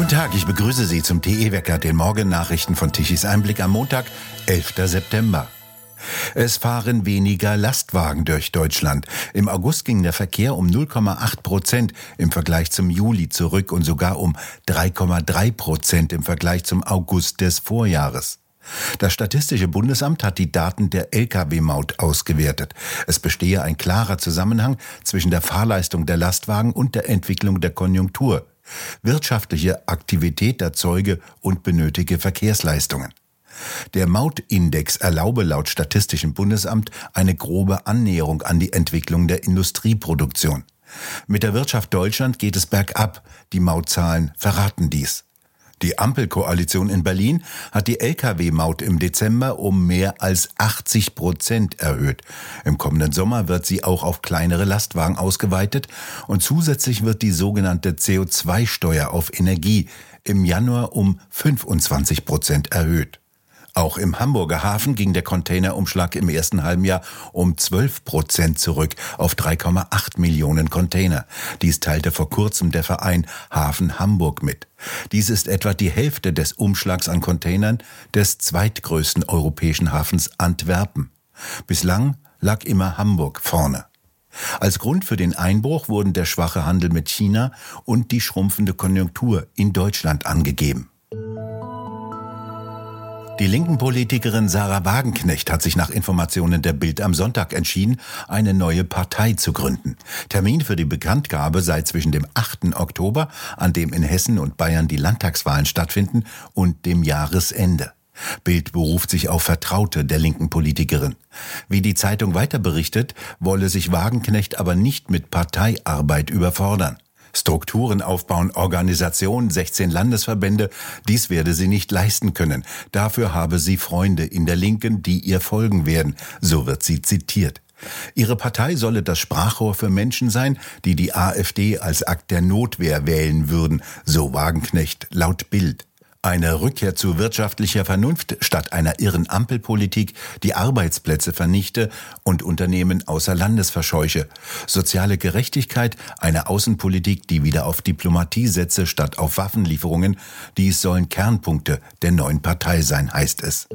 Guten Tag, ich begrüße Sie zum TE-Wecker, den Morgennachrichten von Tichys Einblick am Montag, 11. September. Es fahren weniger Lastwagen durch Deutschland. Im August ging der Verkehr um 0,8 Prozent im Vergleich zum Juli zurück und sogar um 3,3 Prozent im Vergleich zum August des Vorjahres. Das Statistische Bundesamt hat die Daten der Lkw-Maut ausgewertet. Es bestehe ein klarer Zusammenhang zwischen der Fahrleistung der Lastwagen und der Entwicklung der Konjunktur. Wirtschaftliche Aktivität erzeuge und benötige Verkehrsleistungen. Der Mautindex erlaube laut Statistischem Bundesamt eine grobe Annäherung an die Entwicklung der Industrieproduktion. Mit der Wirtschaft Deutschland geht es bergab. Die Mautzahlen verraten dies. Die Ampelkoalition in Berlin hat die Lkw-Maut im Dezember um mehr als 80 Prozent erhöht. Im kommenden Sommer wird sie auch auf kleinere Lastwagen ausgeweitet und zusätzlich wird die sogenannte CO2-Steuer auf Energie im Januar um 25 Prozent erhöht. Auch im Hamburger Hafen ging der Containerumschlag im ersten halben Jahr um 12 Prozent zurück auf 3,8 Millionen Container. Dies teilte vor kurzem der Verein Hafen Hamburg mit. Dies ist etwa die Hälfte des Umschlags an Containern des zweitgrößten europäischen Hafens Antwerpen. Bislang lag immer Hamburg vorne. Als Grund für den Einbruch wurden der schwache Handel mit China und die schrumpfende Konjunktur in Deutschland angegeben. Die linken Politikerin Sarah Wagenknecht hat sich nach Informationen der Bild am Sonntag entschieden, eine neue Partei zu gründen. Termin für die Bekanntgabe sei zwischen dem 8. Oktober, an dem in Hessen und Bayern die Landtagswahlen stattfinden, und dem Jahresende. Bild beruft sich auf Vertraute der linken Politikerin. Wie die Zeitung weiter berichtet, wolle sich Wagenknecht aber nicht mit Parteiarbeit überfordern. Strukturen aufbauen, Organisationen, 16 Landesverbände, dies werde sie nicht leisten können. Dafür habe sie Freunde in der Linken, die ihr folgen werden, so wird sie zitiert. Ihre Partei solle das Sprachrohr für Menschen sein, die die AfD als Akt der Notwehr wählen würden, so Wagenknecht laut Bild. Eine Rückkehr zu wirtschaftlicher Vernunft statt einer irren Ampelpolitik, die Arbeitsplätze vernichte und Unternehmen außer Landes verscheuche. Soziale Gerechtigkeit, eine Außenpolitik, die wieder auf Diplomatie setze statt auf Waffenlieferungen, dies sollen Kernpunkte der neuen Partei sein, heißt es.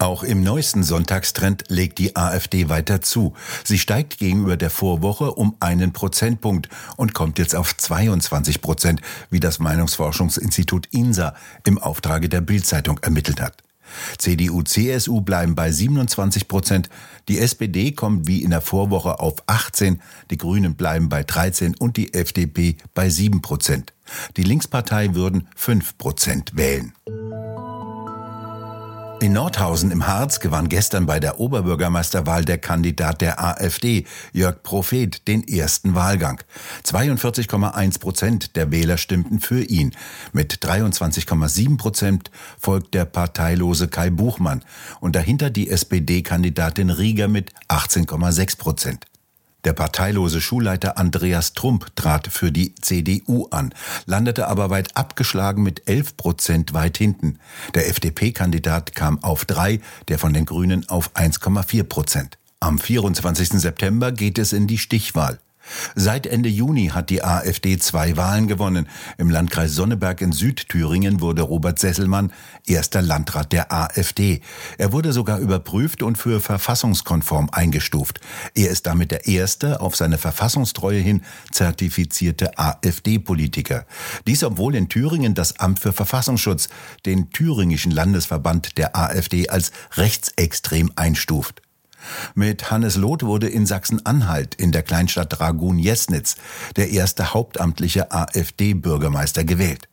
Auch im neuesten Sonntagstrend legt die AfD weiter zu. Sie steigt gegenüber der Vorwoche um einen Prozentpunkt und kommt jetzt auf 22 Prozent, wie das Meinungsforschungsinstitut INSA im Auftrage der Bildzeitung ermittelt hat. CDU, CSU bleiben bei 27 Prozent, die SPD kommt wie in der Vorwoche auf 18, die Grünen bleiben bei 13 und die FDP bei 7 Prozent. Die Linkspartei würden 5 Prozent wählen. In Nordhausen im Harz gewann gestern bei der Oberbürgermeisterwahl der Kandidat der AfD, Jörg Prophet, den ersten Wahlgang. 42,1 Prozent der Wähler stimmten für ihn. Mit 23,7 Prozent folgt der parteilose Kai Buchmann und dahinter die SPD-Kandidatin Rieger mit 18,6 Prozent. Der parteilose Schulleiter Andreas Trump trat für die CDU an, landete aber weit abgeschlagen mit 11 Prozent weit hinten. Der FDP-Kandidat kam auf drei, der von den Grünen auf 1,4 Prozent. Am 24. September geht es in die Stichwahl. Seit Ende Juni hat die AfD zwei Wahlen gewonnen. Im Landkreis Sonneberg in Südthüringen wurde Robert Sesselmann erster Landrat der AfD. Er wurde sogar überprüft und für verfassungskonform eingestuft. Er ist damit der erste auf seine Verfassungstreue hin zertifizierte AfD-Politiker. Dies obwohl in Thüringen das Amt für Verfassungsschutz den thüringischen Landesverband der AfD als rechtsextrem einstuft. Mit Hannes Loth wurde in Sachsen-Anhalt in der Kleinstadt Dragun-Jesnitz der erste hauptamtliche AfD-Bürgermeister gewählt.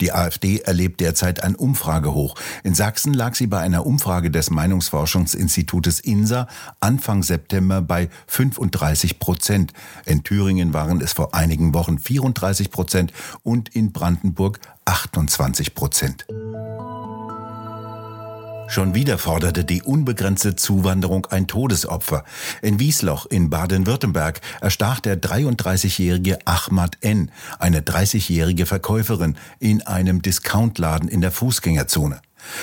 Die AfD erlebt derzeit ein Umfragehoch. In Sachsen lag sie bei einer Umfrage des Meinungsforschungsinstitutes INSA Anfang September bei 35 Prozent. In Thüringen waren es vor einigen Wochen 34 Prozent und in Brandenburg 28 Prozent. Schon wieder forderte die unbegrenzte Zuwanderung ein Todesopfer. In Wiesloch in Baden-Württemberg erstach der 33-jährige Ahmad N., eine 30-jährige Verkäuferin, in einem Discountladen in der Fußgängerzone.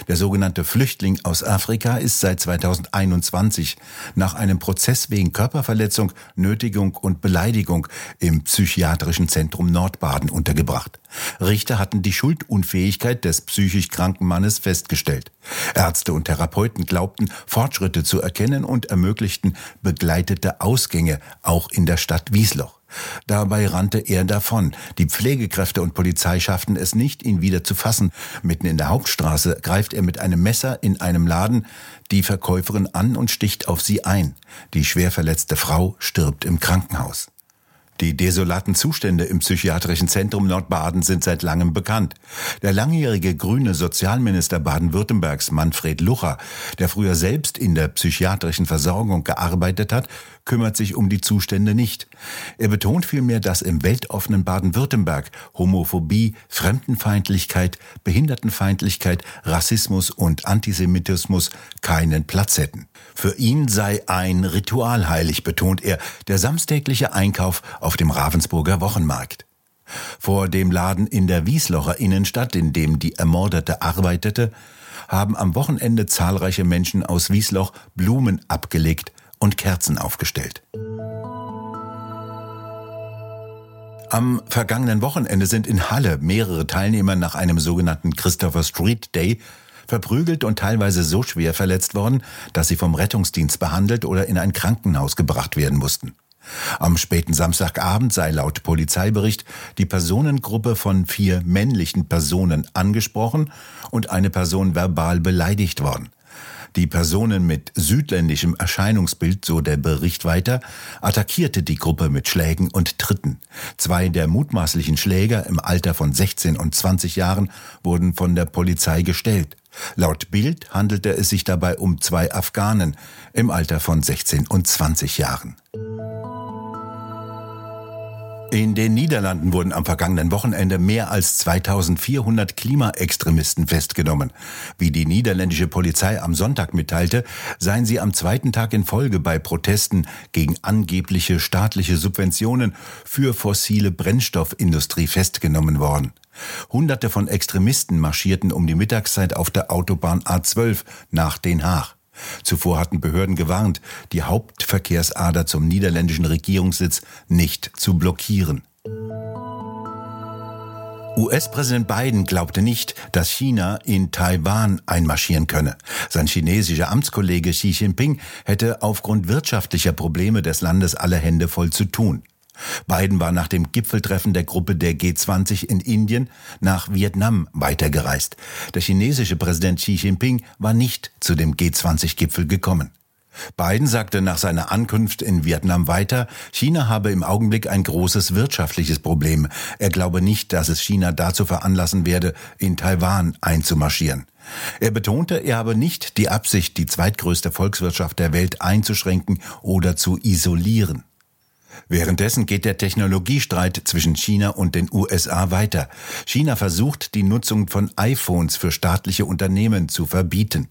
Der sogenannte Flüchtling aus Afrika ist seit 2021 nach einem Prozess wegen Körperverletzung, Nötigung und Beleidigung im psychiatrischen Zentrum Nordbaden untergebracht. Richter hatten die Schuldunfähigkeit des psychisch kranken Mannes festgestellt. Ärzte und Therapeuten glaubten, Fortschritte zu erkennen und ermöglichten begleitete Ausgänge auch in der Stadt Wiesloch. Dabei rannte er davon. Die Pflegekräfte und Polizei schafften es nicht, ihn wieder zu fassen. Mitten in der Hauptstraße greift er mit einem Messer in einem Laden die Verkäuferin an und sticht auf sie ein. Die schwer verletzte Frau stirbt im Krankenhaus. Die desolaten Zustände im psychiatrischen Zentrum Nordbaden sind seit langem bekannt. Der langjährige grüne Sozialminister Baden-Württembergs Manfred Lucher, der früher selbst in der psychiatrischen Versorgung gearbeitet hat, kümmert sich um die Zustände nicht. Er betont vielmehr, dass im weltoffenen Baden-Württemberg Homophobie, Fremdenfeindlichkeit, Behindertenfeindlichkeit, Rassismus und Antisemitismus keinen Platz hätten. Für ihn sei ein Ritual heilig, betont er, der samstägliche Einkauf auf dem Ravensburger Wochenmarkt. Vor dem Laden in der Wieslocher Innenstadt, in dem die Ermordete arbeitete, haben am Wochenende zahlreiche Menschen aus Wiesloch Blumen abgelegt und Kerzen aufgestellt. Am vergangenen Wochenende sind in Halle mehrere Teilnehmer nach einem sogenannten Christopher Street Day verprügelt und teilweise so schwer verletzt worden, dass sie vom Rettungsdienst behandelt oder in ein Krankenhaus gebracht werden mussten. Am späten Samstagabend sei laut Polizeibericht die Personengruppe von vier männlichen Personen angesprochen und eine Person verbal beleidigt worden. Die Personen mit südländischem Erscheinungsbild, so der Bericht weiter, attackierte die Gruppe mit Schlägen und Tritten. Zwei der mutmaßlichen Schläger im Alter von 16 und 20 Jahren wurden von der Polizei gestellt. Laut Bild handelte es sich dabei um zwei Afghanen im Alter von 16 und 20 Jahren. In den Niederlanden wurden am vergangenen Wochenende mehr als 2400 Klimaextremisten festgenommen. Wie die niederländische Polizei am Sonntag mitteilte, seien sie am zweiten Tag in Folge bei Protesten gegen angebliche staatliche Subventionen für fossile Brennstoffindustrie festgenommen worden. Hunderte von Extremisten marschierten um die Mittagszeit auf der Autobahn A12 nach Den Haag. Zuvor hatten Behörden gewarnt, die Hauptverkehrsader zum niederländischen Regierungssitz nicht zu blockieren. US-Präsident Biden glaubte nicht, dass China in Taiwan einmarschieren könne. Sein chinesischer Amtskollege Xi Jinping hätte aufgrund wirtschaftlicher Probleme des Landes alle Hände voll zu tun. Biden war nach dem Gipfeltreffen der Gruppe der G20 in Indien nach Vietnam weitergereist. Der chinesische Präsident Xi Jinping war nicht zu dem G20-Gipfel gekommen. Biden sagte nach seiner Ankunft in Vietnam weiter, China habe im Augenblick ein großes wirtschaftliches Problem. Er glaube nicht, dass es China dazu veranlassen werde, in Taiwan einzumarschieren. Er betonte, er habe nicht die Absicht, die zweitgrößte Volkswirtschaft der Welt einzuschränken oder zu isolieren. Währenddessen geht der Technologiestreit zwischen China und den USA weiter. China versucht, die Nutzung von iPhones für staatliche Unternehmen zu verbieten.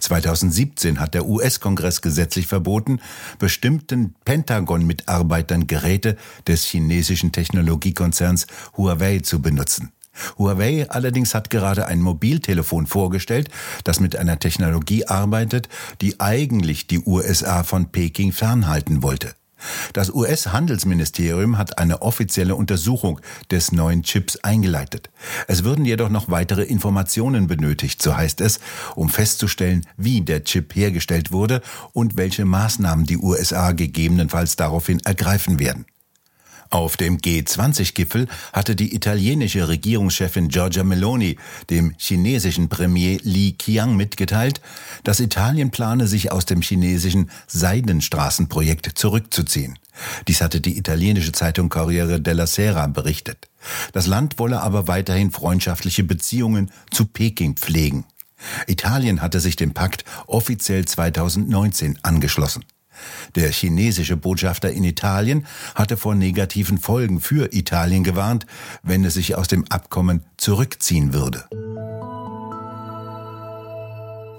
2017 hat der US-Kongress gesetzlich verboten, bestimmten Pentagon-Mitarbeitern Geräte des chinesischen Technologiekonzerns Huawei zu benutzen. Huawei allerdings hat gerade ein Mobiltelefon vorgestellt, das mit einer Technologie arbeitet, die eigentlich die USA von Peking fernhalten wollte. Das US-Handelsministerium hat eine offizielle Untersuchung des neuen Chips eingeleitet. Es würden jedoch noch weitere Informationen benötigt, so heißt es, um festzustellen, wie der Chip hergestellt wurde und welche Maßnahmen die USA gegebenenfalls daraufhin ergreifen werden. Auf dem G20-Gipfel hatte die italienische Regierungschefin Giorgia Meloni dem chinesischen Premier Li Qiang mitgeteilt, dass Italien plane, sich aus dem chinesischen Seidenstraßenprojekt zurückzuziehen. Dies hatte die italienische Zeitung Corriere della Sera berichtet. Das Land wolle aber weiterhin freundschaftliche Beziehungen zu Peking pflegen. Italien hatte sich dem Pakt offiziell 2019 angeschlossen. Der chinesische Botschafter in Italien hatte vor negativen Folgen für Italien gewarnt, wenn es sich aus dem Abkommen zurückziehen würde.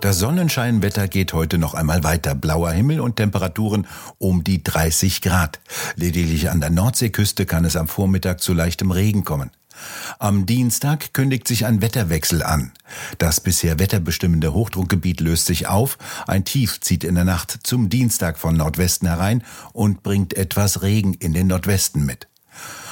Das Sonnenscheinwetter geht heute noch einmal weiter. Blauer Himmel und Temperaturen um die 30 Grad. Lediglich an der Nordseeküste kann es am Vormittag zu leichtem Regen kommen. Am Dienstag kündigt sich ein Wetterwechsel an. Das bisher wetterbestimmende Hochdruckgebiet löst sich auf, ein Tief zieht in der Nacht zum Dienstag von Nordwesten herein und bringt etwas Regen in den Nordwesten mit.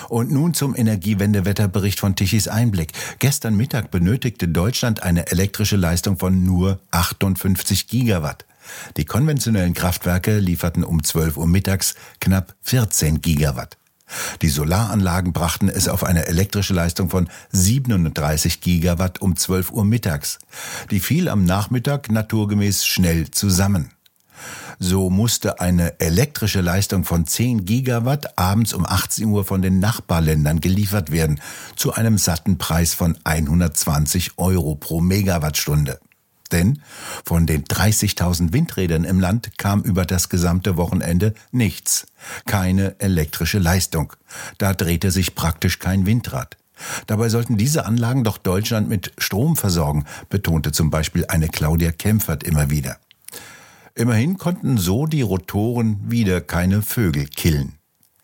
Und nun zum Energiewendewetterbericht von Tichys Einblick. Gestern Mittag benötigte Deutschland eine elektrische Leistung von nur 58 Gigawatt. Die konventionellen Kraftwerke lieferten um 12 Uhr mittags knapp 14 Gigawatt. Die Solaranlagen brachten es auf eine elektrische Leistung von 37 Gigawatt um 12 Uhr mittags. Die fiel am Nachmittag naturgemäß schnell zusammen. So musste eine elektrische Leistung von 10 Gigawatt abends um 18 Uhr von den Nachbarländern geliefert werden, zu einem satten Preis von 120 Euro pro Megawattstunde. Denn von den 30.000 Windrädern im Land kam über das gesamte Wochenende nichts. Keine elektrische Leistung. Da drehte sich praktisch kein Windrad. Dabei sollten diese Anlagen doch Deutschland mit Strom versorgen, betonte zum Beispiel eine Claudia Kempfert immer wieder. Immerhin konnten so die Rotoren wieder keine Vögel killen.